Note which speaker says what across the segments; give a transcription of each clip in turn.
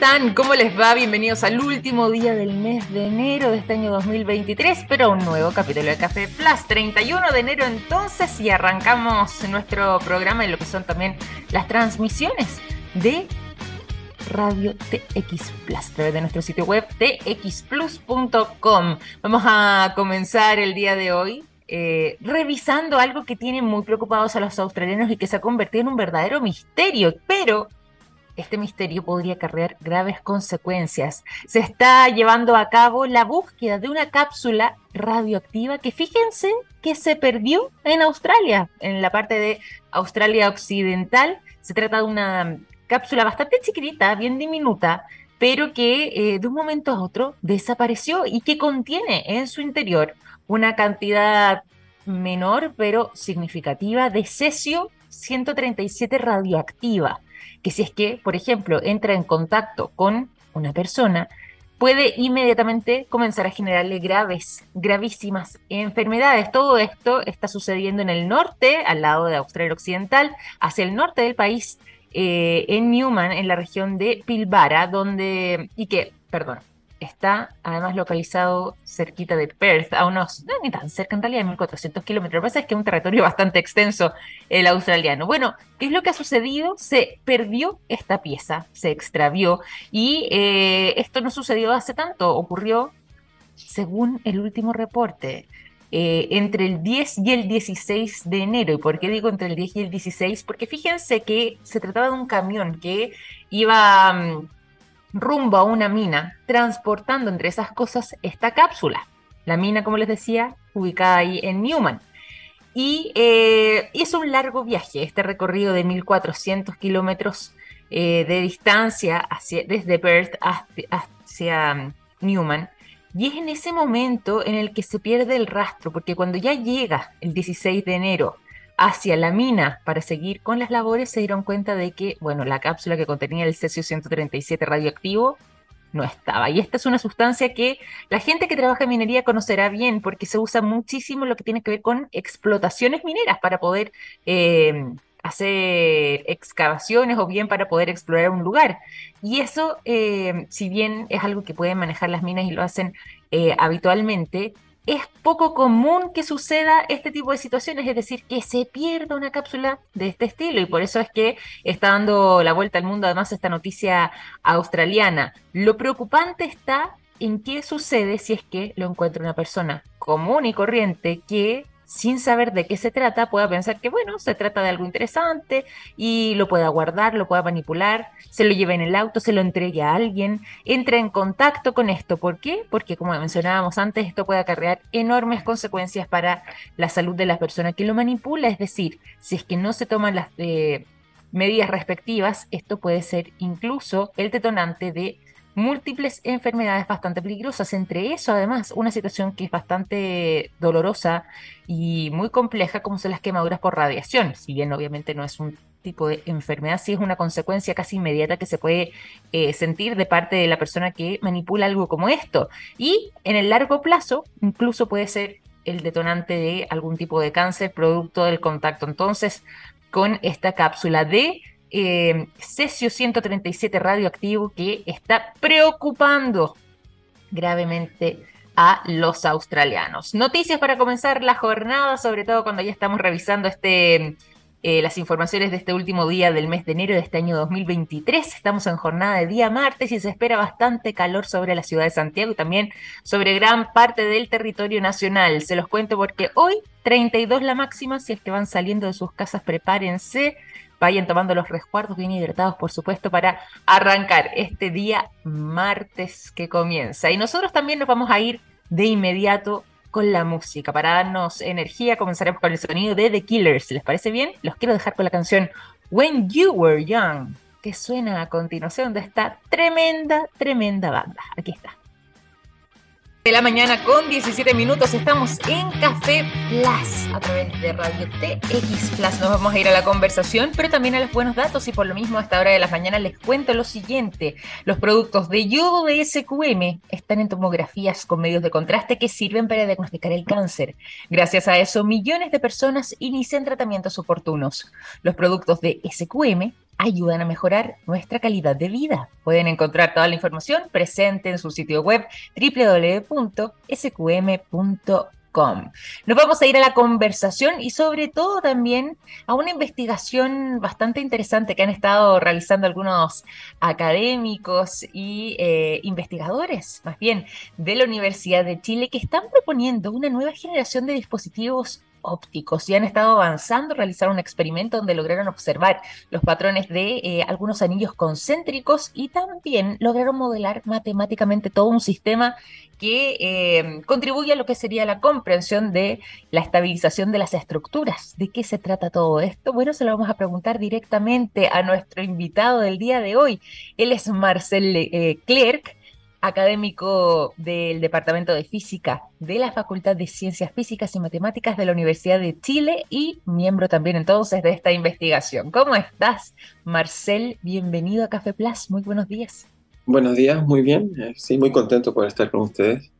Speaker 1: están? ¿Cómo les va? Bienvenidos al último día del mes de enero de este año 2023, pero un nuevo capítulo de Café Plus. 31 de enero entonces y arrancamos nuestro programa en lo que son también las transmisiones de Radio TX Plus a través de nuestro sitio web txplus.com. Vamos a comenzar el día de hoy eh, revisando algo que tiene muy preocupados a los australianos y que se ha convertido en un verdadero misterio, pero este misterio podría acarrear graves consecuencias. Se está llevando a cabo la búsqueda de una cápsula radioactiva que fíjense que se perdió en Australia, en la parte de Australia Occidental. Se trata de una cápsula bastante chiquitita, bien diminuta, pero que eh, de un momento a otro desapareció y que contiene en su interior una cantidad menor pero significativa de cesio 137 radioactiva que si es que, por ejemplo, entra en contacto con una persona, puede inmediatamente comenzar a generarle graves, gravísimas enfermedades. Todo esto está sucediendo en el norte, al lado de Australia Occidental, hacia el norte del país, eh, en Newman, en la región de Pilbara, donde, y que, perdón, está además localizado cerquita de Perth, a unos, no ni tan cerca en realidad, 1400 kilómetros. Lo que pasa es que es un territorio bastante extenso el australiano. Bueno, ¿qué es lo que ha sucedido? Se perdió esta pieza, se extravió y eh, esto no sucedió hace tanto, ocurrió según el último reporte. Eh, entre el 10 y el 16 de enero. ¿Y por qué digo entre el 10 y el 16? Porque fíjense que se trataba de un camión que iba mm, rumbo a una mina, transportando entre esas cosas esta cápsula. La mina, como les decía, ubicada ahí en Newman. Y eh, es un largo viaje, este recorrido de 1400 kilómetros eh, de distancia hacia, desde Perth hacia, um, Newman. Y es en ese momento en el que se pierde el rastro, porque cuando ya llega el 16 de enero hacia la mina para seguir con las labores, se dieron cuenta de que, bueno, la cápsula que contenía el cesio 137 radioactivo no estaba. Y esta es una sustancia que la gente que trabaja en minería conocerá bien porque se usa muchísimo lo que tiene que ver con explotaciones mineras para poder eh, hacer excavaciones o bien para poder explorar un lugar. Y eso, eh, si bien es algo que pueden manejar las minas y lo hacen eh, habitualmente, es poco común que suceda este tipo de situaciones, es decir, que se pierda una cápsula de este estilo y por eso es que está dando la vuelta al mundo además esta noticia australiana. Lo preocupante está en qué sucede si es que lo encuentra una persona común y corriente que sin saber de qué se trata, pueda pensar que, bueno, se trata de algo interesante y lo pueda guardar, lo pueda manipular, se lo lleve en el auto, se lo entregue a alguien, entre en contacto con esto. ¿Por qué? Porque, como mencionábamos antes, esto puede acarrear enormes consecuencias para la salud de la persona que lo manipula. Es decir, si es que no se toman las eh, medidas respectivas, esto puede ser incluso el detonante de múltiples enfermedades bastante peligrosas. Entre eso, además, una situación que es bastante dolorosa y muy compleja, como son las quemaduras por radiación. Si bien obviamente no es un tipo de enfermedad, sí es una consecuencia casi inmediata que se puede eh, sentir de parte de la persona que manipula algo como esto. Y en el largo plazo, incluso puede ser el detonante de algún tipo de cáncer producto del contacto. Entonces, con esta cápsula de eh, cesio 137 radioactivo que está preocupando gravemente a los australianos. Noticias para comenzar la jornada, sobre todo cuando ya estamos revisando este, eh, las informaciones de este último día del mes de enero de este año 2023. Estamos en jornada de día martes y se espera bastante calor sobre la ciudad de Santiago y también sobre gran parte del territorio nacional. Se los cuento porque hoy 32 la máxima, si es que van saliendo de sus casas, prepárense vayan tomando los resguardos bien hidratados, por supuesto, para arrancar este día martes que comienza. Y nosotros también nos vamos a ir de inmediato con la música. Para darnos energía, comenzaremos con el sonido de The Killers. ¿Les parece bien? Los quiero dejar con la canción When You Were Young, que suena a continuación de esta tremenda, tremenda banda. Aquí está de la mañana con 17 minutos. Estamos en Café Plus a través de Radio TX Plus. Nos vamos a ir a la conversación, pero también a los buenos datos. Y por lo mismo, a esta hora de la mañana les cuento lo siguiente: los productos de yodo de SQM están en tomografías con medios de contraste que sirven para diagnosticar el cáncer. Gracias a eso, millones de personas inician tratamientos oportunos. Los productos de SQM ayudan a mejorar nuestra calidad de vida. Pueden encontrar toda la información presente en su sitio web www.sqm.com. Nos vamos a ir a la conversación y sobre todo también a una investigación bastante interesante que han estado realizando algunos académicos y eh, investigadores, más bien, de la Universidad de Chile, que están proponiendo una nueva generación de dispositivos ópticos y han estado avanzando, realizaron un experimento donde lograron observar los patrones de eh, algunos anillos concéntricos y también lograron modelar matemáticamente todo un sistema que eh, contribuye a lo que sería la comprensión de la estabilización de las estructuras. ¿De qué se trata todo esto? Bueno, se lo vamos a preguntar directamente a nuestro invitado del día de hoy. Él es Marcel eh, Clerc académico del Departamento de Física de la Facultad de Ciencias Físicas y Matemáticas de la Universidad de Chile y miembro también entonces de esta investigación. ¿Cómo estás, Marcel? Bienvenido a Café Plus. Muy buenos días.
Speaker 2: Buenos días, muy bien. Eh, sí, muy contento por estar con ustedes.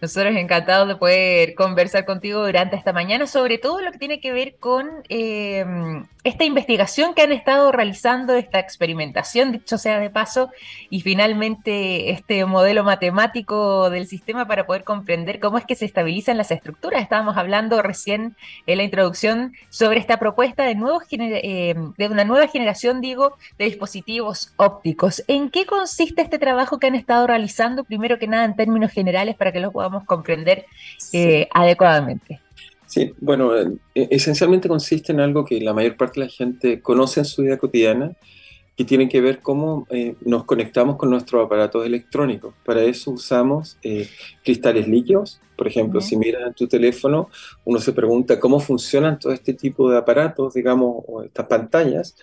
Speaker 1: Nosotros encantados de poder conversar contigo durante esta mañana, sobre todo lo que tiene que ver con em, esta investigación que han estado realizando, esta experimentación, dicho sea de paso, y finalmente este modelo matemático del sistema para poder comprender cómo es que se estabilizan las estructuras. Estábamos hablando recién en la introducción sobre esta propuesta de, nuevos em, de una nueva generación, digo, de dispositivos ópticos. ¿En qué consiste este trabajo que han estado realizando, primero que nada en términos generales, para que los podamos comprender eh, adecuadamente.
Speaker 2: Sí, bueno, eh, esencialmente consiste en algo que la mayor parte de la gente conoce en su vida cotidiana, que tiene que ver cómo eh, nos conectamos con nuestros aparatos electrónicos. Para eso usamos cristales líquidos. Por ejemplo, si miras tu teléfono, uno se pregunta cómo funcionan todo este tipo de aparatos, digamos, o estas pantallas.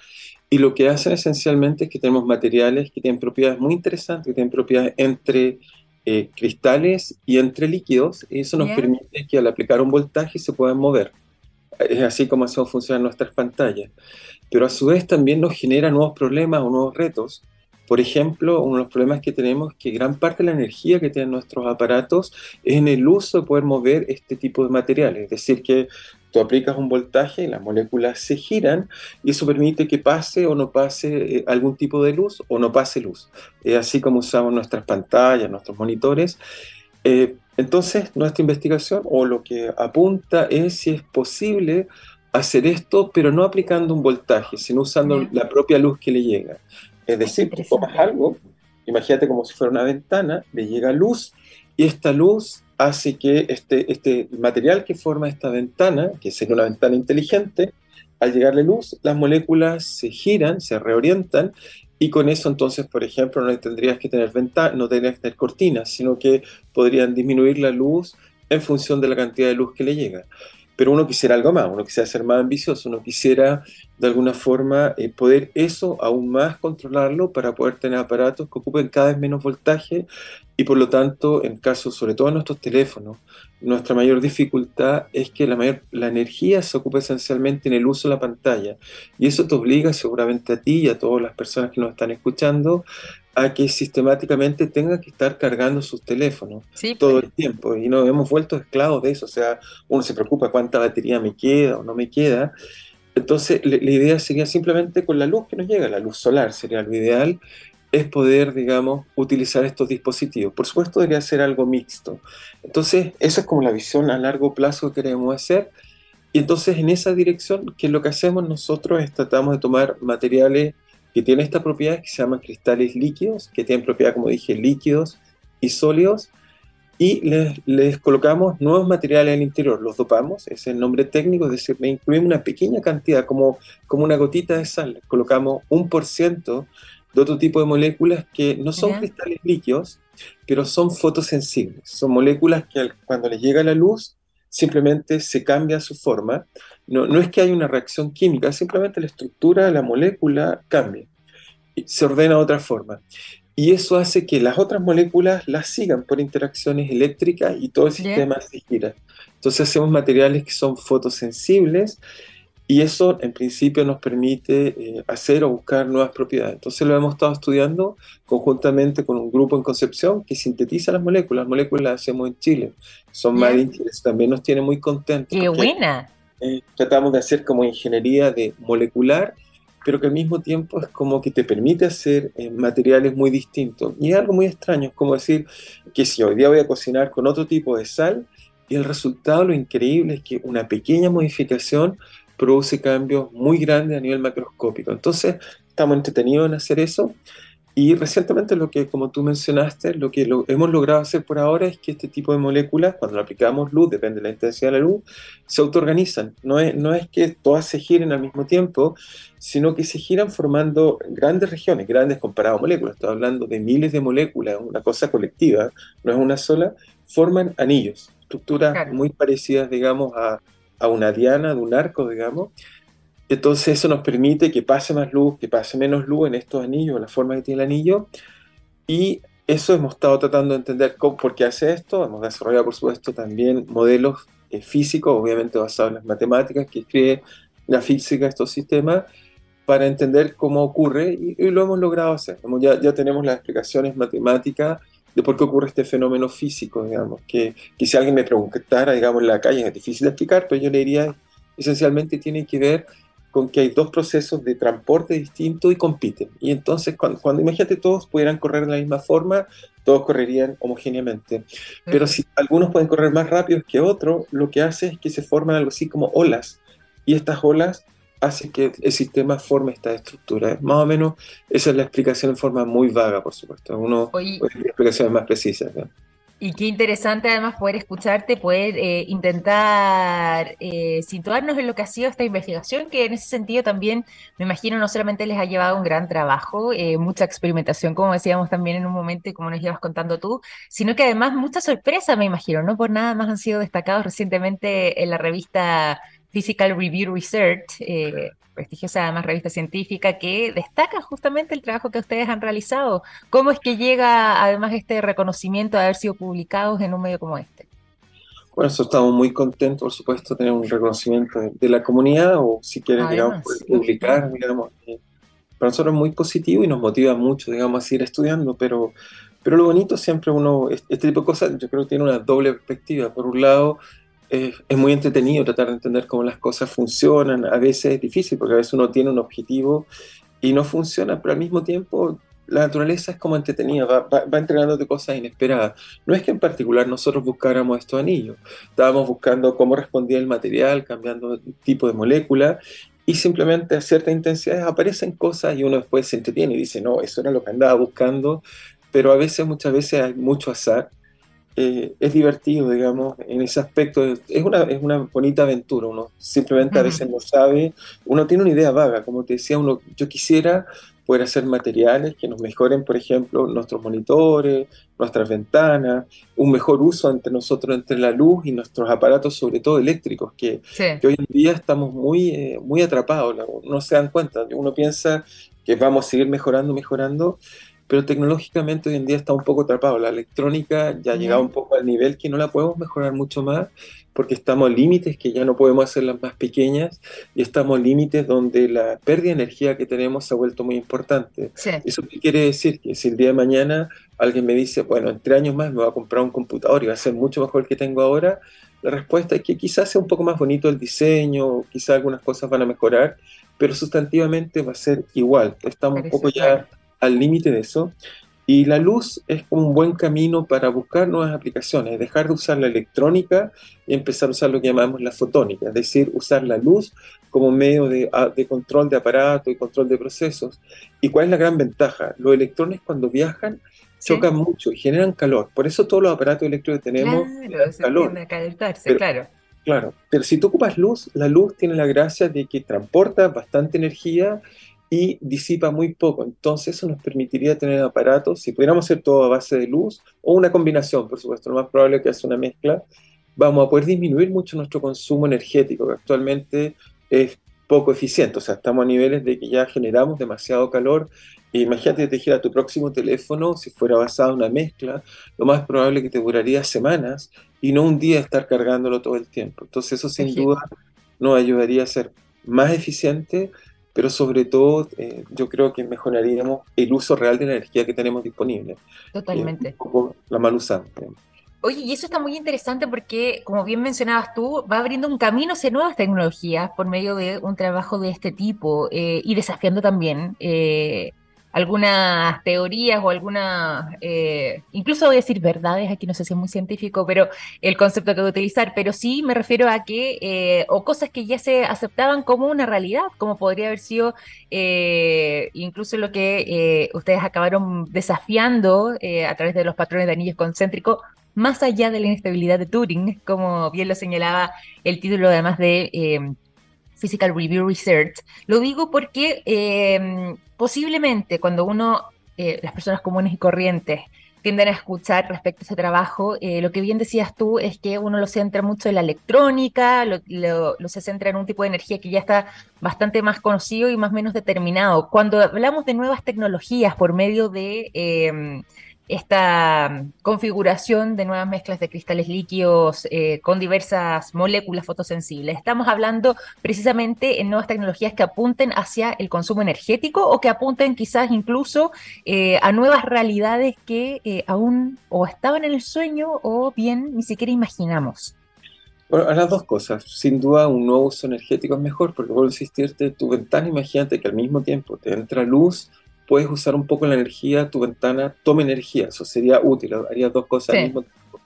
Speaker 2: Y lo que hacen esencialmente es que tenemos materiales que tienen propiedades muy interesantes, que tienen propiedades entre eh, cristales y entre líquidos, y eso nos permite que al aplicar un voltaje se puedan mover. Es así como eso funciona en nuestras pantallas. Pero a su vez también nos genera nuevos problemas o nuevos retos. Por ejemplo, uno de los problemas que tenemos es que gran parte de la energía que tienen nuestros aparatos es en el uso de poder mover este tipo de materiales. Es decir, que Tú aplicas un voltaje y las moléculas se giran y eso permite que pase o no pase eh, algún tipo de luz o no pase luz. Es así como usamos nuestras pantallas, nuestros monitores. Eh, entonces, nuestra investigación o lo que apunta es si es posible hacer esto, pero no aplicando un voltaje, sino usando la propia luz que le llega. Es decir, tú tomas algo, imagínate como si fuera una ventana, le llega luz y esta luz hace que este, este material que forma esta ventana, que sería una ventana inteligente, al llegarle luz, las moléculas se giran, se reorientan y con eso entonces, por ejemplo, no tendrías que tener ventana, no tendrías que tener cortinas, sino que podrían disminuir la luz en función de la cantidad de luz que le llega pero uno quisiera algo más, uno quisiera ser más ambicioso, uno quisiera de alguna forma eh, poder eso aún más controlarlo para poder tener aparatos que ocupen cada vez menos voltaje y por lo tanto, en casos, sobre todo en nuestros teléfonos, nuestra mayor dificultad es que la, mayor, la energía se ocupa esencialmente en el uso de la pantalla. Y eso te obliga seguramente a ti y a todas las personas que nos están escuchando a que sistemáticamente tengan que estar cargando sus teléfonos todo pues. el tiempo y nos hemos vuelto esclavos de eso, o sea, uno se preocupa cuánta batería me queda o no me queda. Entonces, la, idea sería simplemente con la luz que nos llega, la luz solar sería lo ideal, es poder, digamos, utilizar estos dispositivos. Por supuesto, debería ser algo mixto. Entonces, esa es como la visión a largo plazo que queremos hacer. Y entonces, en esa dirección, ¿qué es lo que hacemos nosotros? Es tratamos de tomar materiales que tiene esta propiedad que se llaman cristales líquidos, que tienen propiedad, como dije, líquidos y sólidos, y les, colocamos nuevos materiales en el interior, los dopamos, es el nombre técnico, es decir, le incluimos una pequeña cantidad, como, como una gotita de sal, colocamos un por ciento de otro tipo de moléculas que no son cristales líquidos, pero son fotosensibles, son moléculas que cuando les llega la luz simplemente se cambia su forma. No, no es que haya una reacción química, simplemente la estructura de la molécula cambia, y se ordena de otra forma. Y eso hace que las otras moléculas las sigan por interacciones eléctricas y todo el sistema se gira. Entonces hacemos materiales que son fotosensibles y eso en principio nos permite eh, hacer o buscar nuevas propiedades. Entonces lo hemos estado estudiando conjuntamente con un grupo en Concepción que sintetiza las moléculas. Las moléculas las hacemos en Chile. Son más también nos tiene muy contentos.
Speaker 1: ¡Qué buena!
Speaker 2: Eh, tratamos de hacer como ingeniería de molecular pero que al mismo tiempo es como que te permite hacer eh, materiales muy distintos. Y es algo muy extraño, es como decir que si hoy día voy a cocinar con otro tipo de sal, y el resultado, lo increíble es que una pequeña modificación produce cambios muy grandes a nivel macroscópico. Entonces, estamos entretenidos en hacer eso y recientemente lo que, como tú mencionaste, lo que lo, hemos logrado hacer por ahora es que este tipo de moléculas, cuando aplicamos luz, depende de la intensidad de la luz, se autoorganizan. No es, no es que todas se giren al mismo tiempo, sino que se giran formando grandes regiones, grandes comparadas moléculas. Estoy hablando de miles de moléculas, una cosa colectiva, no es una sola, forman anillos, estructuras muy parecidas, digamos, a, a una diana, de un arco, digamos, entonces eso nos permite que pase más luz, que pase menos luz en estos anillos, la forma que tiene el anillo. Y eso hemos estado tratando de entender cómo, por qué hace esto. Hemos desarrollado, por supuesto, también modelos eh, físicos, obviamente basados en las matemáticas que escribe la física de estos sistemas, para entender cómo ocurre y, lo hemos logrado hacer. ya, ya tenemos las explicaciones matemáticas de por qué ocurre este fenómeno físico, digamos, que, que si alguien me preguntara, digamos, en la calle es difícil de explicar, pero yo le diría, esencialmente tiene que ver con que hay dos procesos de transporte distintos y compiten. Y entonces, cuando, cuando imagínate todos pudieran correr de la misma forma, todos correrían homogéneamente. Pero si algunos pueden correr más rápido que otros, lo que hace es que se forman algo así como olas. Y estas olas hacen que el sistema forme esta estructura. Más o menos esa es la explicación en forma muy vaga, por supuesto. Uno puede explicaciones más precisas.
Speaker 1: Y qué interesante además poder escucharte, poder eh, intentar eh, situarnos en lo que ha sido esta investigación, que en ese sentido también me imagino no solamente les ha llevado un gran trabajo, eh, mucha experimentación, como decíamos también en un momento y como nos llevas contando tú, sino que además mucha sorpresa, me imagino, no por nada más han sido destacados recientemente en la revista Physical Review Research, eh, prestigiosa además revista científica, que destaca justamente el trabajo que ustedes han realizado. ¿Cómo es que llega además este reconocimiento de haber sido publicados en un medio como este?
Speaker 2: Bueno, eso estamos muy contentos, por supuesto, de tener un reconocimiento de, la comunidad o si quieren, digamos, publicar, digamos. Eh, para nosotros es muy positivo y nos motiva mucho, digamos, a seguir estudiando, pero, pero lo bonito siempre uno, este tipo de cosas, yo creo que tiene una doble perspectiva. Por un lado, es, muy entretenido tratar de entender cómo las cosas funcionan. A veces es difícil porque a veces uno tiene un objetivo y no funciona, pero al mismo tiempo la naturaleza es como entretenida, va, va, entregándote cosas inesperadas. No es que en particular nosotros buscáramos estos anillos, estábamos buscando cómo respondía el material, cambiando tipo de molécula, y simplemente a ciertas intensidades aparecen cosas y uno después se entretiene y dice, no, eso era lo que andaba buscando, pero a veces, muchas veces hay mucho azar eh, es divertido, digamos, en ese aspecto. Es una, es una bonita aventura, uno simplemente a veces no sabe, uno tiene una idea vaga, como te decía, uno, yo quisiera poder hacer materiales que nos mejoren, por ejemplo, nuestros monitores, nuestras ventanas, un mejor uso entre nosotros, entre la luz y nuestros aparatos, sobre todo eléctricos, que, hoy en día estamos muy, eh, muy atrapados, no se dan cuenta, uno piensa que vamos a seguir mejorando, mejorando, pero tecnológicamente hoy en día está un poco atrapado. La electrónica ya ha llegado un poco al nivel que no la podemos mejorar mucho más porque estamos límites que ya no podemos hacerlas más pequeñas y estamos límites donde la pérdida de energía que tenemos se ha vuelto muy importante. ¿Eso qué quiere decir? Que si el día de mañana alguien me dice, bueno, en tres años más me voy a comprar un computador y va a ser mucho mejor el que tengo ahora, la respuesta es que quizás sea un poco más bonito el diseño, quizás algunas cosas van a mejorar, pero sustantivamente va a ser igual. Estamos un poco ya al límite de eso. Y la luz es como un buen camino para buscar nuevas aplicaciones, dejar de usar la electrónica y empezar a usar lo que llamamos la fotónica, es decir, usar la luz como medio de, de control de aparato y control de procesos. ¿Y cuál es la gran ventaja? Los electrones cuando viajan chocan mucho y generan calor. Por eso todos los aparatos eléctricos que tenemos
Speaker 1: claro, calor. A calentarse, claro.
Speaker 2: Claro, pero si tú ocupas luz, la luz tiene la gracia de que transporta bastante energía y disipa muy poco. Entonces eso nos permitiría tener aparatos, si pudiéramos hacer todo a base de luz o una combinación, por supuesto, lo más probable es que sea una mezcla, vamos a poder disminuir mucho nuestro consumo energético, que actualmente es poco eficiente, o sea, estamos a niveles de que ya generamos demasiado calor. E imagínate que te dijera tu próximo teléfono, si fuera basado en una mezcla, lo más probable es que te duraría semanas y no un día estar cargándolo todo el tiempo. Entonces eso sin duda nos ayudaría a ser más eficiente pero sobre todo eh, yo creo que mejoraríamos el uso real de la energía que tenemos disponible.
Speaker 1: Totalmente.
Speaker 2: un poco la mal.
Speaker 1: Oye, y eso está muy interesante porque, como bien mencionabas tú, va abriendo un camino hacia nuevas tecnologías por medio de un trabajo de este tipo eh, y desafiando también eh, algunas teorías o algunas, eh, incluso voy a decir verdades, aquí no sé si es muy científico, pero el concepto que voy a utilizar, pero sí me refiero a que, o cosas que ya se aceptaban como una realidad, como podría haber sido incluso lo que ustedes acabaron desafiando a través de los patrones de anillos concéntricos más allá de la inestabilidad de Turing, como bien lo señalaba el título además de eh, Physical Review Research. Lo digo porque eh, posiblemente cuando uno, eh, las personas comunes y corrientes, tienden a escuchar respecto a ese trabajo, lo que bien decías tú es que uno lo centra mucho en la electrónica, lo, se centra en un tipo de energía que ya está bastante más conocido y más menos determinado. Cuando hablamos de nuevas tecnologías por medio de esta mm, configuración de nuevas mezclas de cristales líquidos eh, con diversas moléculas fotosensibles. Estamos hablando precisamente en nuevas tecnologías que apunten hacia el consumo energético o que apunten quizás incluso eh, a nuevas realidades que eh, aún o estaban en el sueño o bien ni siquiera imaginamos.
Speaker 2: Bueno, a las dos cosas. Sin duda, un nuevo uso energético es mejor porque vuelvo a insistirte, tu ventana, imagínate que al mismo tiempo te entra luz, puedes usar un poco la energía, tu ventana toma energía, eso sería útil, haría dos cosas al mismo tiempo.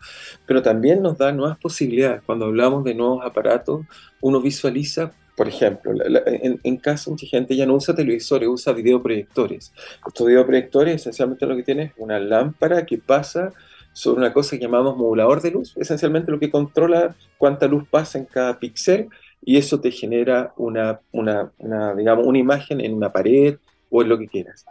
Speaker 2: Pero también nos da nuevas posibilidades. Cuando hablamos de nuevos aparatos, uno visualiza, por ejemplo, en, en, casa mucha gente ya no usa televisores, usa videoproyectores. Estos videoproyectores esencialmente lo que tienen es una lámpara que pasa sobre una cosa que llamamos modulador de luz, esencialmente lo que controla cuánta luz pasa en cada píxel y eso te genera una, una, una, digamos, una imagen en una pared o en lo que quieras.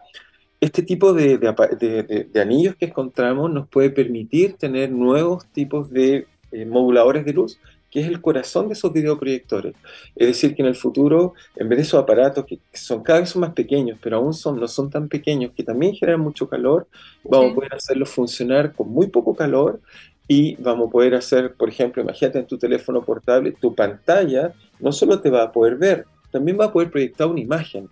Speaker 2: Este tipo de, de, anillos que encontramos nos puede permitir tener nuevos tipos de eh, moduladores de luz, que es el corazón de esos videoproyectores. Es decir, que en el futuro, en vez de esos aparatos que son cada vez más pequeños, pero aún son, no son tan pequeños, que también generan mucho calor, vamos a poder hacerlos funcionar con muy poco calor y vamos a poder hacer, por ejemplo, imagínate en tu teléfono portable, tu pantalla no solo te va a poder ver, también va a poder proyectar una imagen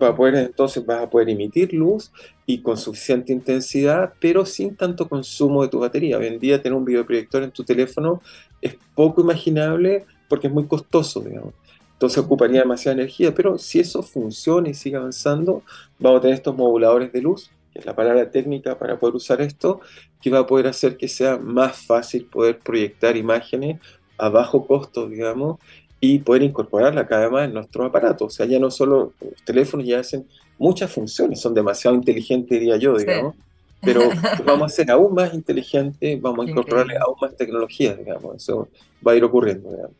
Speaker 2: va a poder, entonces vas a poder emitir luz y con suficiente intensidad, pero sin tanto consumo de tu batería. Hoy en día tener un videoproyector en tu teléfono es poco imaginable porque es muy costoso, digamos. Entonces ocuparía demasiada energía, pero si eso funciona y sigue avanzando, vamos a tener estos moduladores de luz, que es la palabra técnica para poder usar esto, que va a poder hacer que sea más fácil poder proyectar imágenes a bajo costo, digamos, y poder incorporarla cada vez más en nuestro aparato. O sea, ya no solo los teléfonos ya hacen muchas funciones, son demasiado inteligentes, diría yo, digamos, pero vamos a ser aún más inteligentes, vamos a incorporarle aún más tecnología, digamos, eso va a ir ocurriendo, digamos.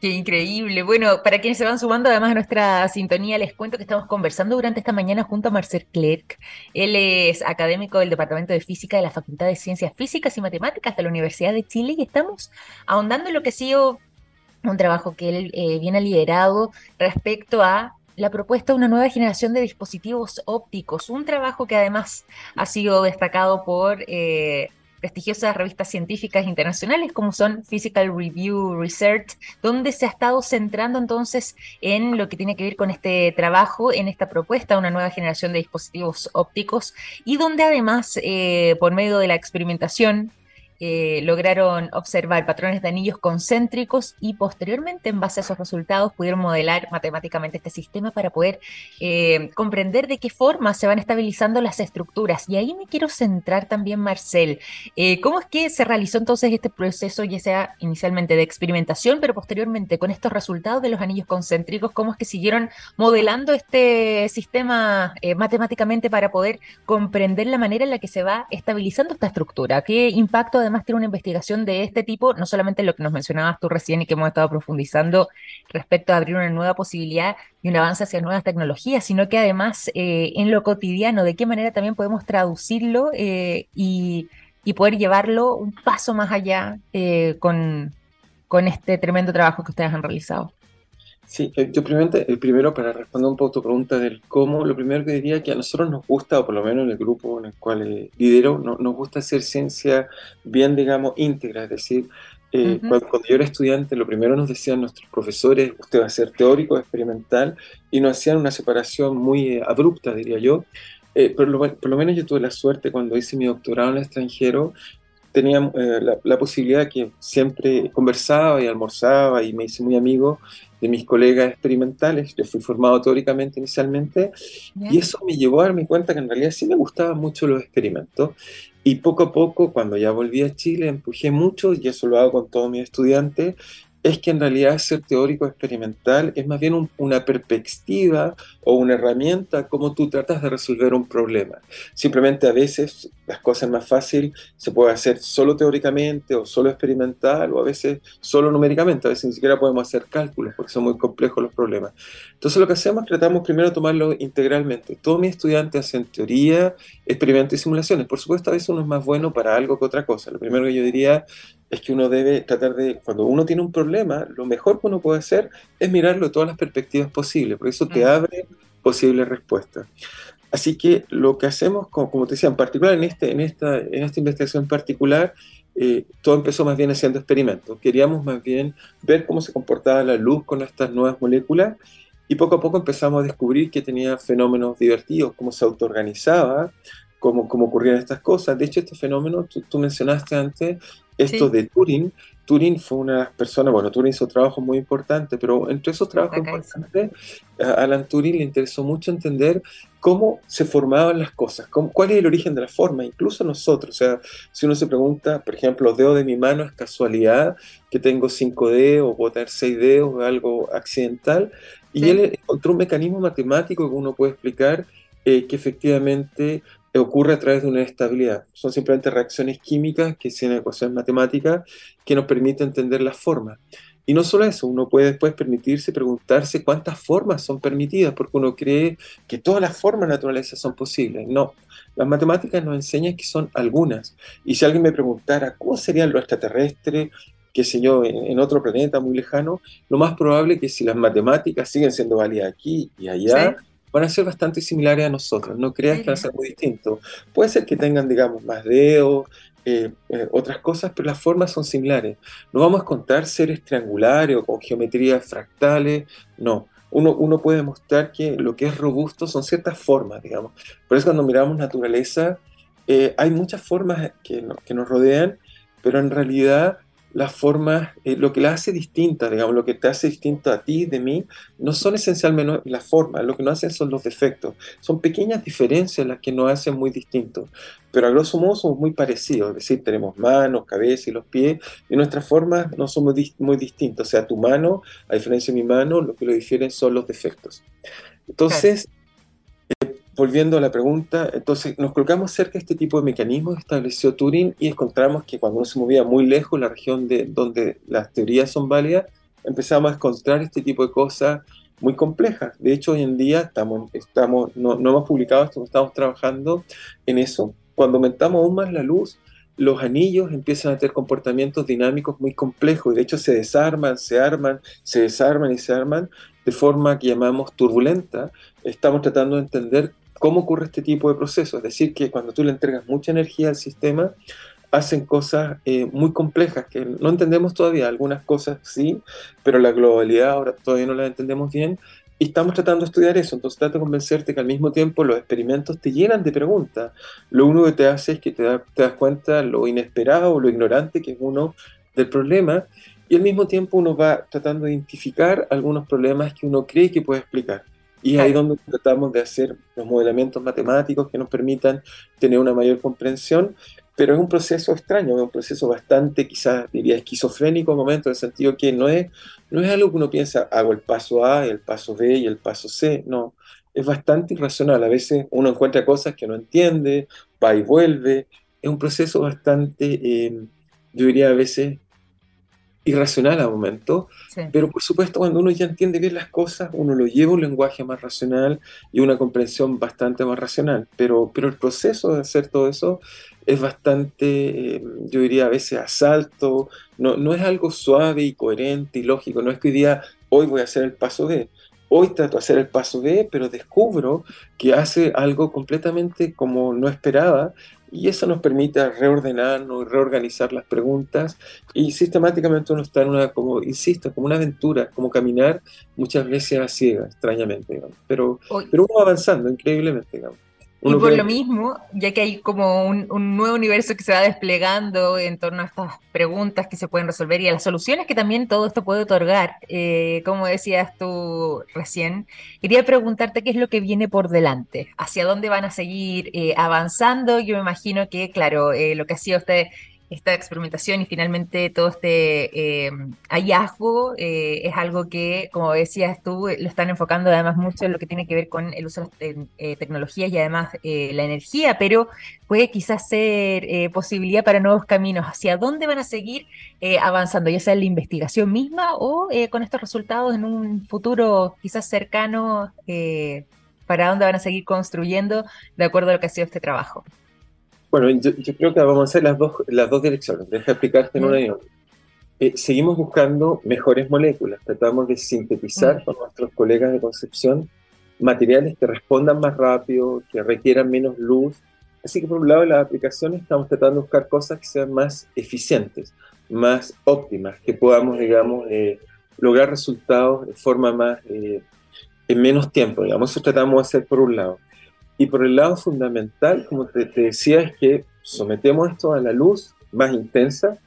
Speaker 1: Qué increíble. Bueno, para quienes se van sumando además a nuestra sintonía, les cuento que estamos conversando durante esta mañana junto a Marcel Clerc. Él es académico del Departamento de Física de la Facultad de Ciencias Físicas y Matemáticas de la Universidad de Chile y estamos ahondando en lo que ha sido un trabajo que él eh, viene liderado respecto a la propuesta de una nueva generación de dispositivos ópticos, un trabajo que además ha sido destacado por eh, prestigiosas revistas científicas internacionales como son Physical Review Research, donde se ha estado centrando entonces en lo que tiene que ver con este trabajo, en esta propuesta de una nueva generación de dispositivos ópticos y donde además eh, por medio de la experimentación eh, lograron observar patrones de anillos concéntricos y posteriormente, en base a esos resultados, pudieron modelar matemáticamente este sistema para poder eh, comprender de qué forma se van estabilizando las estructuras. Y ahí me quiero centrar también, Marcel. Eh, ¿Cómo es que se realizó entonces este proceso, ya sea inicialmente de experimentación, pero posteriormente con estos resultados de los anillos concéntricos, cómo es que siguieron modelando este sistema matemáticamente para poder comprender la manera en la que se va estabilizando esta estructura? ¿Qué impacto además además tiene una investigación de este tipo, no solamente lo que nos mencionabas tú recién y que hemos estado profundizando respecto a abrir una nueva posibilidad y un avance hacia nuevas tecnologías, sino que además eh, en lo cotidiano, de qué manera también podemos traducirlo eh, y, poder llevarlo un paso más allá eh, con, con este tremendo trabajo que ustedes han realizado.
Speaker 2: Sí, eh, yo primeramente, el primero para responder un poco tu pregunta del cómo, lo primero que diría que a nosotros nos gusta, o por lo menos en el grupo en el cual eh, lidero, no, nos gusta hacer ciencia bien, digamos, íntegra, es decir, eh, cuando, yo era estudiante, lo primero nos decían nuestros profesores, usted va a ser teórico, experimental, y nos hacían una separación muy abrupta, diría yo. pero por lo menos yo tuve la suerte cuando hice mi doctorado en el extranjero tenía eh, la, la, posibilidad que siempre conversaba y almorzaba y me hice muy amigo de mis colegas experimentales. Yo fui formado teóricamente inicialmente y eso me llevó a darme cuenta que en realidad sí me gustaban mucho los experimentos y poco a poco, cuando ya volví a Chile, empujé mucho, y eso lo hago con todos mis estudiantes, es que en realidad ser teórico experimental es más bien una perspectiva o una herramienta como tú tratas de resolver un problema. Simplemente a veces las cosas más fácil se puede hacer solo teóricamente o solo experimental o a veces solo numéricamente, a veces ni siquiera podemos hacer cálculos porque son muy complejos los problemas. Entonces lo que hacemos, tratamos primero de tomarlo integralmente. Todos mis estudiantes hacen teoría, experimentos y simulaciones. Por supuesto a veces uno es más bueno para algo que otra cosa. Lo primero que yo diría es que uno debe tratar de, cuando uno tiene un problema, lo mejor que uno puede hacer es mirarlo de todas las perspectivas posibles, porque eso te mm. abre posibles respuestas. Así que lo que hacemos, como, te decía, en particular en, este, en, esta, en esta investigación particular, eh, todo empezó más bien haciendo experimentos. Queríamos más bien ver cómo se comportaba la luz con estas nuevas moléculas y poco a poco empezamos a descubrir que tenía fenómenos divertidos, cómo se autoorganizaba, cómo, cómo ocurrían estas cosas. De hecho, este fenómeno, tú, mencionaste antes, esto de Turing, Turing fue una personas, bueno, Turing hizo trabajo muy importante, pero entre esos trabajos importantes, a Alan Turing le interesó mucho entender cómo se formaban las cosas, cuál es el origen de la forma, incluso nosotros. O sea, si uno se pregunta, por ejemplo, los dedos de mi mano es casualidad que tengo cinco dedos o puedo tener seis dedos o algo accidental, y él encontró un mecanismo matemático que uno puede explicar eh, que efectivamente ocurre a través de una estabilidad. Son simplemente reacciones químicas que tienen ecuaciones matemáticas que nos permiten entender las formas. Y no solo eso, uno puede después permitirse preguntarse cuántas formas son permitidas, porque uno cree que todas las formas de naturaleza son posibles. No, las matemáticas nos enseñan que son algunas. Y si alguien me preguntara cómo serían los extraterrestres, qué sé yo, en, otro planeta muy lejano, lo más probable es que si las matemáticas siguen siendo válidas aquí y allá, van a ser bastante similares a nosotros. No creas que van a ser muy distintos. Puede ser que tengan, digamos, más dedos, eh, eh, otras cosas, pero las formas son similares. No vamos a contar seres triangulares o con geometrías fractales, no. Uno, uno puede demostrar que lo que es robusto son ciertas formas, digamos. Por eso cuando miramos naturaleza, eh, hay muchas formas que, que nos rodean, pero en realidad las formas, eh, lo que la hace distinta, digamos, lo que te hace distinto a ti, de mí, no son esencialmente las formas, lo que nos hacen son los defectos. Son pequeñas diferencias las que nos hacen muy distintos. Pero a grosso modo somos muy parecidos, es decir, tenemos manos, cabeza y los pies, y nuestras formas no son muy, distintas. O sea, tu mano, a diferencia de mi mano, lo que lo difieren son los defectos. Entonces, volviendo a la pregunta, entonces nos colocamos cerca de este tipo de mecanismos que estableció Turing y encontramos que cuando uno se movía muy lejos, la región de donde las teorías son válidas, empezamos a encontrar este tipo de cosas muy complejas. De hecho, hoy en día estamos, estamos no, no hemos publicado esto, estamos trabajando en eso. Cuando aumentamos aún más la luz, los anillos empiezan a tener comportamientos dinámicos muy complejos y de hecho se desarman, se arman, se desarman y se arman de forma que llamamos turbulenta. Estamos tratando de entender cómo ocurre este tipo de proceso. Es decir, que cuando tú le entregas mucha energía al sistema, hacen cosas eh, muy complejas que no entendemos todavía. Algunas cosas sí, pero la globalidad ahora todavía no la entendemos bien. Y estamos tratando de estudiar eso. Entonces, trato de convencerte que al mismo tiempo los experimentos te llenan de preguntas. Lo único que te hace es que te, te das cuenta lo inesperado lo ignorante que es uno del problema. Y al mismo tiempo uno va tratando de identificar algunos problemas que uno cree que puede explicar. Y ahí es donde tratamos de hacer los modelamientos matemáticos que nos permitan tener una mayor comprensión, pero es un proceso extraño, es un proceso bastante, quizás diría, esquizofrénico en momento, en el sentido que no es, no es algo que uno piensa, hago el paso A, el paso B y el paso C, no, es bastante irracional. A veces uno encuentra cosas que no entiende, va y vuelve, es un proceso bastante, eh, yo diría a veces, irracional a momento, pero por supuesto cuando uno ya entiende bien las cosas, uno lo lleva a un lenguaje más racional y una comprensión bastante más racional, pero, pero el proceso de hacer todo eso es bastante, eh, yo diría a veces asalto, no, no es algo suave y coherente y lógico, no es que hoy día, hoy voy a hacer el paso de, hoy trato de hacer el paso B, pero descubro que hace algo completamente como no esperaba y eso nos permite reordenarnos y reorganizar las preguntas. Y sistemáticamente uno está en una, como insisto, como una aventura, como caminar muchas veces a ciegas, extrañamente, Pero, pero uno va avanzando increíblemente, digamos.
Speaker 1: Y por lo mismo, ya que hay como un, nuevo universo que se va desplegando en torno a estas preguntas que se pueden resolver y a las soluciones que también todo esto puede otorgar, eh, como decías tú recién, quería preguntarte qué es lo que viene por delante, hacia dónde van a seguir eh, avanzando. Yo me imagino que, claro, eh, lo que ha sido usted esta experimentación y finalmente todo este eh, hallazgo eh, es algo que, como decías tú, lo están enfocando además mucho en lo que tiene que ver con el uso de eh, tecnologías y además la energía, pero puede quizás ser posibilidad para nuevos caminos. ¿Hacia dónde van a seguir avanzando, ya sea en la investigación misma o con estos resultados en un futuro quizás cercano? ¿Para dónde van a seguir construyendo de acuerdo a lo que ha sido este trabajo?
Speaker 2: Bueno, yo, creo que vamos a hacer las dos, las dos direcciones. Deja explicarte en una y otra. Eh, seguimos buscando mejores moléculas. Tratamos de sintetizar con nuestros colegas de Concepción materiales que respondan más rápido, que requieran menos luz. Así que por un lado, en las aplicaciones estamos tratando de buscar cosas que sean más eficientes, más óptimas, que podamos, digamos, eh, lograr resultados de forma más, eh, en menos tiempo, digamos. Eso tratamos de hacer por un lado. Y por el lado fundamental, como te, decía, es que sometemos esto a la luz más intensa,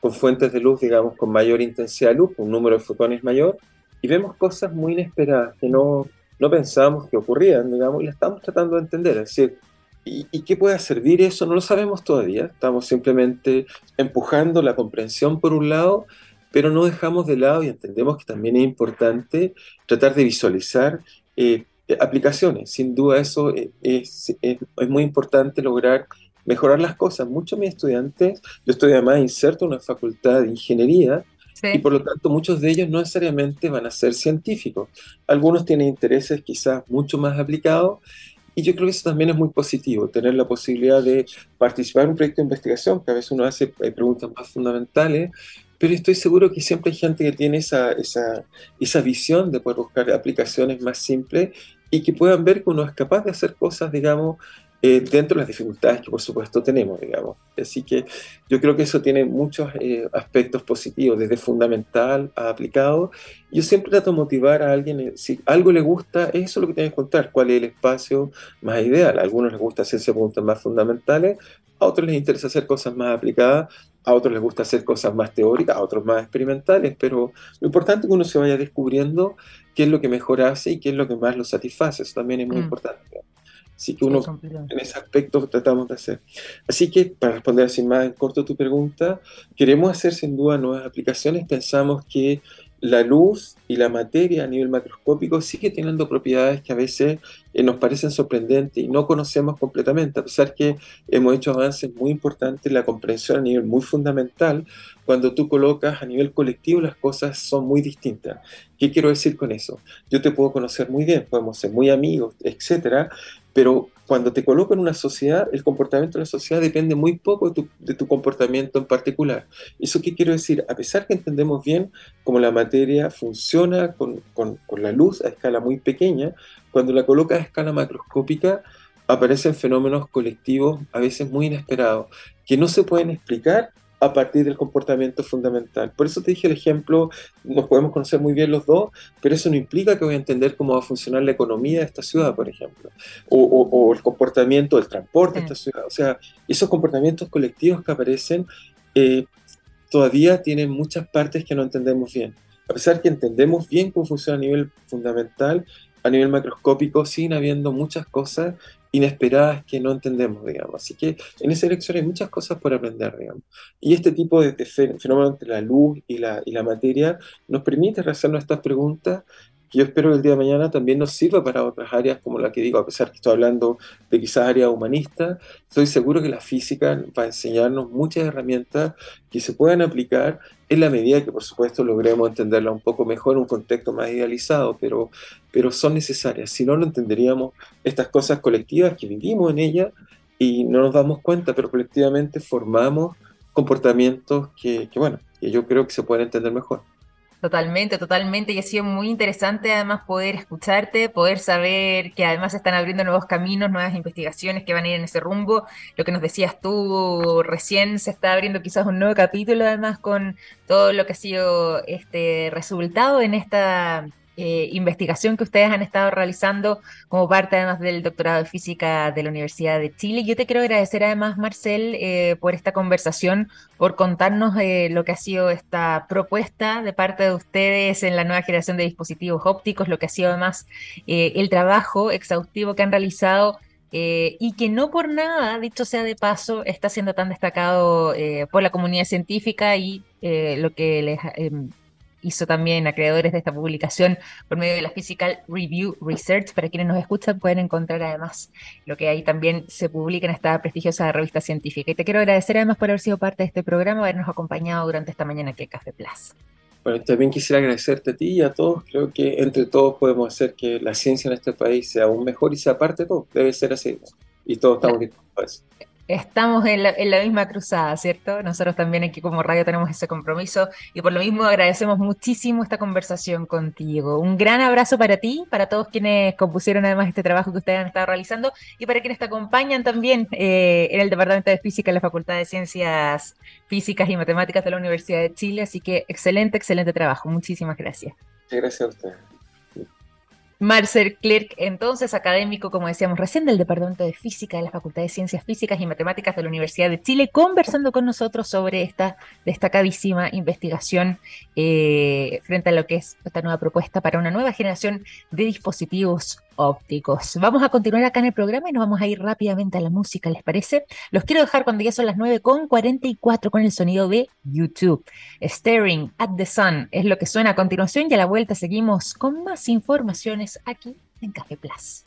Speaker 2: con fuentes de luz, digamos, con mayor intensidad de luz, un número de fotones mayor, y vemos cosas muy inesperadas que no, no pensábamos que ocurrían, digamos, y la estamos tratando de entender. Es decir, ¿y, ¿y, qué puede servir eso? No lo sabemos todavía. Estamos simplemente empujando la comprensión por un lado, pero no dejamos de lado y entendemos que también es importante tratar de visualizar eh, aplicaciones. Sin duda eso eh, es, es, muy importante lograr mejorar las cosas. Muchos de mis estudiantes, yo estoy además inserto en una facultad de ingeniería y por lo tanto muchos de ellos no necesariamente van a ser científicos. Algunos tienen intereses quizás mucho más aplicados y yo creo que eso también es muy positivo, tener la posibilidad de participar en un proyecto de investigación, que a veces uno hace eh, preguntas más fundamentales, pero estoy seguro que siempre hay gente que tiene esa, esa, esa visión de poder buscar aplicaciones más simples y que puedan ver que uno es capaz de hacer cosas, digamos, eh, dentro de las dificultades que por supuesto tenemos, digamos. Así que yo creo que eso tiene muchos eh, aspectos positivos, desde fundamental a aplicado. Yo siempre trato de motivar a alguien, eh, si algo le gusta, eso es lo que tiene que contar, cuál es el espacio más ideal. A algunos les gusta hacerse preguntas más fundamentales, a otros les interesa hacer cosas más aplicadas, a otros les gusta hacer cosas más teóricas, a otros más experimentales, pero lo importante es que uno se vaya descubriendo qué es lo que mejor hace y qué es lo que más lo satisface, eso también es muy mm. importante. Así que uno en ese aspecto tratamos de hacer. Así que para responder así más en corto tu pregunta, queremos hacer sin duda nuevas aplicaciones, pensamos que la luz y la materia a nivel macroscópico sigue teniendo propiedades que a veces eh, nos parecen sorprendentes y no conocemos completamente, a pesar que hemos hecho avances muy importantes en la comprensión a nivel muy fundamental, cuando tú colocas a nivel colectivo las cosas son muy distintas. ¿Qué quiero decir con eso? Yo te puedo conocer muy bien, podemos ser muy amigos, etcétera, pero cuando te coloco en una sociedad, el comportamiento de la sociedad depende muy poco de tu, comportamiento en particular. ¿Eso qué quiero decir? A pesar que entendemos bien cómo la materia funciona con, con, con la luz a escala muy pequeña, cuando la colocas a escala macroscópica, aparecen fenómenos colectivos a veces muy inesperados, que no se pueden explicar a partir del comportamiento fundamental. Por eso te dije el ejemplo, nos podemos conocer muy bien los dos, pero eso no implica que voy a entender cómo va a funcionar la economía de esta ciudad, por ejemplo, o, el comportamiento del transporte de esta ciudad. O sea, esos comportamientos colectivos que aparecen eh, todavía tienen muchas partes que no entendemos bien. A pesar que entendemos bien cómo funciona a nivel fundamental, a nivel macroscópico siguen habiendo muchas cosas inesperadas que no entendemos, digamos. Así que en esa dirección hay muchas cosas por aprender, digamos. Y este tipo de, fenómeno entre la luz y la, y la materia nos permite hacer estas preguntas que yo espero que el día de mañana también nos sirva para otras áreas como la que digo, a pesar que estoy hablando de quizás áreas humanistas, estoy seguro que la física va a enseñarnos muchas herramientas que se puedan aplicar en la medida que por supuesto logremos entenderla un poco mejor un contexto más idealizado, pero, pero son necesarias, si no, no entenderíamos estas cosas colectivas que vivimos en ellas y no nos damos cuenta, pero colectivamente formamos comportamientos que, que bueno, que yo creo que se pueden entender mejor.
Speaker 1: Totalmente, totalmente. Y ha sido muy interesante además poder escucharte, poder saber que además están abriendo nuevos caminos, nuevas investigaciones que van a ir en ese rumbo. Lo que nos decías tú recién, se está abriendo quizás un nuevo capítulo además con todo lo que ha sido este resultado en esta eh, investigación que ustedes han estado realizando como parte además del doctorado de física de la Universidad de Chile. Yo te quiero agradecer además, Marcel, eh, por esta conversación, por contarnos eh, lo que ha sido esta propuesta de parte de ustedes en la nueva generación de dispositivos ópticos, lo que ha sido además el trabajo exhaustivo que han realizado. y que no por nada, dicho sea de paso, está siendo tan destacado por la comunidad científica y lo que les em, hizo también a creadores de esta publicación por medio de la Physical Review Research. Para quienes nos escuchan pueden encontrar además lo que ahí también se publica en esta prestigiosa revista científica. Y te quiero agradecer además por haber sido parte de este programa, habernos acompañado durante esta mañana aquí en Café Plus.
Speaker 2: Bueno, también quisiera agradecerte a ti y a todos. Creo que entre todos podemos hacer que la ciencia en este país sea aún mejor y sea parte de todo. Debe ser así. Y todos estamos dispuestos a eso.
Speaker 1: Estamos en la, misma cruzada, ¿cierto? Nosotros también aquí como radio tenemos ese compromiso y por lo mismo agradecemos muchísimo esta conversación contigo. Un gran abrazo para ti, para todos quienes compusieron además este trabajo que ustedes han estado realizando y para quienes te acompañan también eh, en el Departamento de Física en la Facultad de Ciencias Físicas y Matemáticas de la Universidad de Chile. Así que excelente, excelente trabajo. Muchísimas gracias.
Speaker 2: Gracias a ustedes.
Speaker 1: Marcel Clerc, entonces académico, como decíamos recién, del Departamento de Física de la Facultad de Ciencias Físicas y Matemáticas de la Universidad de Chile, conversando con nosotros sobre esta destacadísima investigación eh, frente a lo que es esta nueva propuesta para una nueva generación de dispositivos ópticos. Vamos a continuar acá en el programa y nos vamos a ir rápidamente a la música, ¿les parece? Los quiero dejar cuando ya son las 9 con 44 con el sonido de YouTube. Staring at the Sun es lo que suena a continuación y a la vuelta seguimos con más informaciones aquí en Café Plus.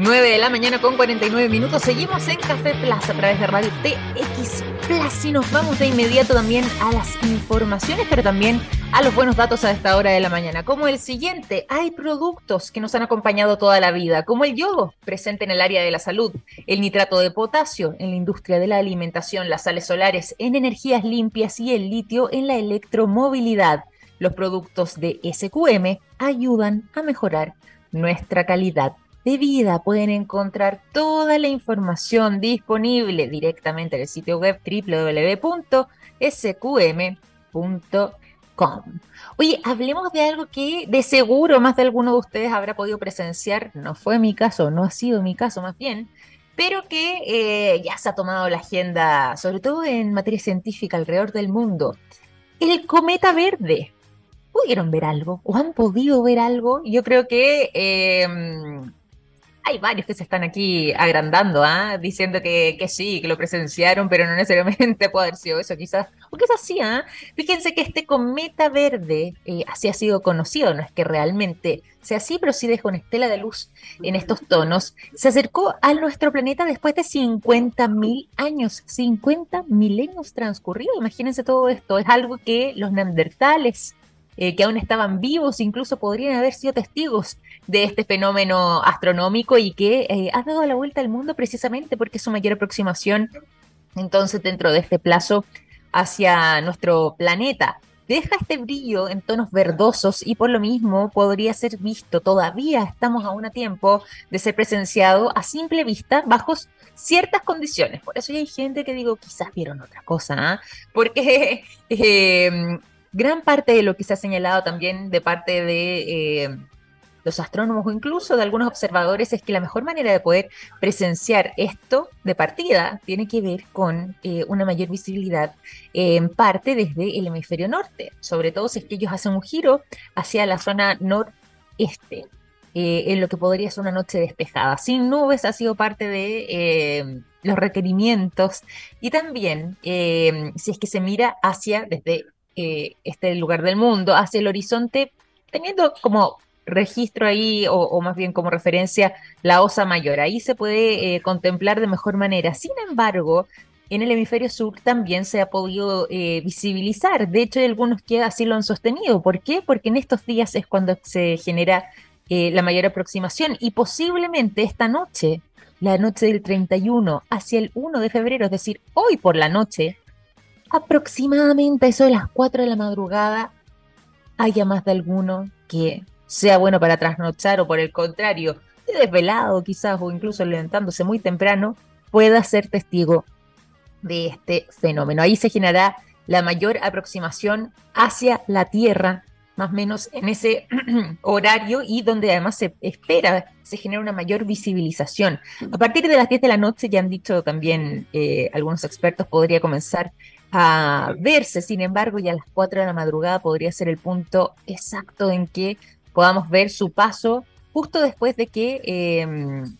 Speaker 1: 9 de la mañana con 49 minutos. Seguimos en Café Plaza a través de Radio TX Plus y nos vamos de inmediato también a las informaciones, pero también a los buenos datos a esta hora de la mañana. Como el siguiente, hay productos que nos han acompañado toda la vida, como el yodo, presente en el área de la salud, el nitrato de potasio en la industria de la alimentación, las sales solares en energías limpias y el litio en la electromovilidad. Los productos de SQM ayudan a mejorar nuestra calidad de vida. Pueden encontrar toda la información disponible directamente en el sitio web www.sqm.com. Oye, hablemos de algo que de seguro más de alguno de ustedes habrá podido presenciar, no fue mi caso, no ha sido mi caso más bien, pero que eh, ya se ha tomado la agenda, sobre todo en materia científica alrededor del mundo. El cometa verde. ¿Pudieron ver algo? ¿O han podido ver algo? Yo creo que em, hay varios que se están aquí agrandando, ¿ah? diciendo que, sí, que lo presenciaron, pero no necesariamente puede haber sido eso, quizás, o quizás sí, ¿ah? Fíjense que este cometa verde eh, así ha sido conocido, no es que realmente sea así, pero sí deja una estela de luz en estos tonos. Se acercó a nuestro planeta después de 50.000 años, 50 milenios transcurridos. Imagínense todo esto, es algo que los neandertales eh, que aún estaban vivos, incluso podrían haber sido testigos de este fenómeno astronómico y que eh, ha dado la vuelta al mundo precisamente porque es su mayor aproximación entonces dentro de este plazo hacia nuestro planeta. Deja este brillo en tonos verdosos y por lo mismo podría ser visto, todavía estamos aún a tiempo de ser presenciado a simple vista bajo ciertas condiciones. Por eso hay gente que digo, quizás vieron otra cosa, ¿ah? porque eh, gran parte de lo que se ha señalado también de parte de eh, los astrónomos o incluso de algunos observadores es que la mejor manera de poder presenciar esto de partida tiene que ver con eh, una mayor visibilidad en parte desde el hemisferio norte, sobre todo si es que ellos hacen un giro hacia la zona noreste. Eh, en lo que podría ser una noche despejada. Sin nubes ha sido parte de los requerimientos y también si es que se mira hacia desde eh, este lugar del mundo, hacia el horizonte, teniendo como registro ahí, o, más bien como referencia, la Osa Mayor. Ahí se puede eh, contemplar de mejor manera. Sin embargo, en el hemisferio sur también se ha podido eh, visibilizar. De hecho, hay algunos que así lo han sostenido. ¿Por qué? Porque en estos días es cuando se genera la mayor aproximación y posiblemente esta noche, la noche del 31 hacia el 1 de febrero, es decir, hoy por la noche, aproximadamente eso de las 4 de la madrugada haya más de alguno que sea bueno para trasnochar o por el contrario, de desvelado quizás o incluso levantándose muy temprano, pueda ser testigo de este fenómeno. Ahí se generará la mayor aproximación hacia la Tierra, más o menos en ese horario y donde además se espera, se genera una mayor visibilización. A partir de las 10 de la noche, ya han dicho también eh, algunos expertos, podría comenzar a verse, sin embargo, ya a las 4 de la madrugada podría ser el punto exacto en que podamos ver su paso justo después de que em,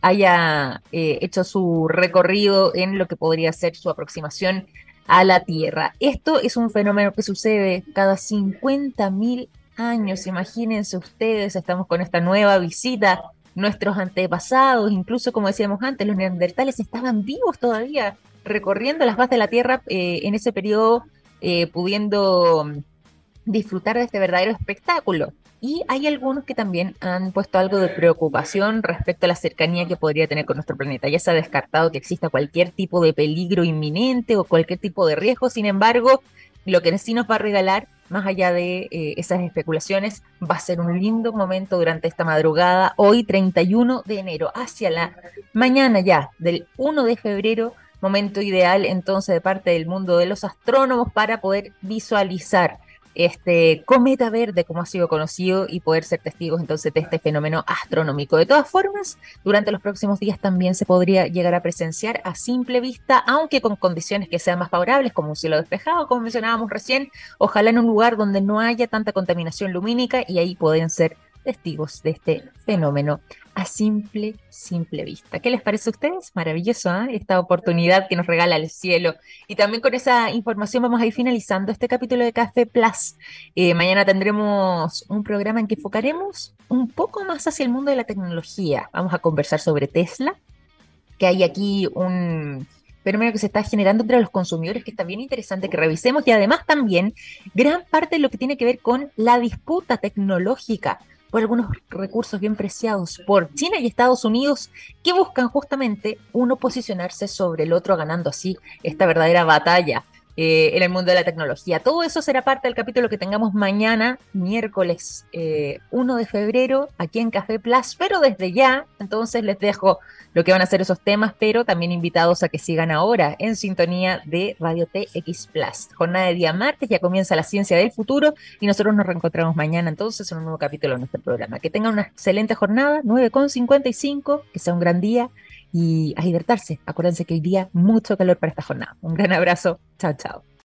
Speaker 1: haya eh, hecho su recorrido en lo que podría ser su aproximación a la Tierra. Esto es un fenómeno que sucede cada 50.000 años. Imagínense ustedes, estamos con esta nueva visita. Nuestros antepasados, incluso como decíamos antes, los neandertales estaban vivos todavía, recorriendo las bases de la Tierra eh, en ese periodo, eh, pudiendo disfrutar de este verdadero espectáculo. Y hay algunos que también han puesto algo de preocupación respecto a la cercanía que podría tener con nuestro planeta. Ya se ha descartado que exista cualquier tipo de peligro inminente o cualquier tipo de riesgo. Sin embargo, lo que sí nos va a regalar, más allá de eh, esas especulaciones, va a ser un lindo momento durante esta madrugada, hoy 31 de enero, hacia la mañana ya del 1 de febrero momento ideal entonces de parte del mundo de los astrónomos para poder visualizar este cometa verde, como ha sido conocido, y poder ser testigos entonces de este fenómeno astronómico. De todas formas, durante los próximos días también se podría llegar a presenciar a simple vista, aunque con condiciones que sean más favorables, como un cielo despejado, como mencionábamos recién, ojalá en un lugar donde no haya tanta contaminación lumínica y ahí pueden ser testigos de este fenómeno a simple, simple vista. ¿Qué les parece a ustedes? Maravilloso, ¿eh? esta oportunidad que nos regala el cielo. Y también con esa información vamos a ir finalizando este capítulo de Café Plus. Eh, mañana tendremos un programa en que enfocaremos un poco más hacia el mundo de la tecnología. Vamos a conversar sobre Tesla, que hay aquí un fenómeno que se está generando entre los consumidores que está bien interesante que revisemos y además también gran parte de lo que tiene que ver con la disputa tecnológica por algunos recursos bien preciados por China y Estados Unidos que buscan justamente uno posicionarse sobre el otro ganando así esta verdadera batalla eh, en el mundo de la tecnología. Todo eso será parte del capítulo que tengamos mañana, miércoles 1 eh, de febrero, aquí en Café Plus, pero desde ya, entonces les dejo lo que van a ser esos temas, pero también invitados a que sigan ahora en sintonía de Radio TX Plus. Jornada de día martes, ya comienza la ciencia del futuro y nosotros nos reencontramos mañana entonces en un nuevo capítulo de nuestro programa. Que tengan una excelente jornada, 9.55, que sea un gran día y a divertirse. Acuérdense que hoy día mucho calor para esta jornada. Un gran abrazo. Chao, chao.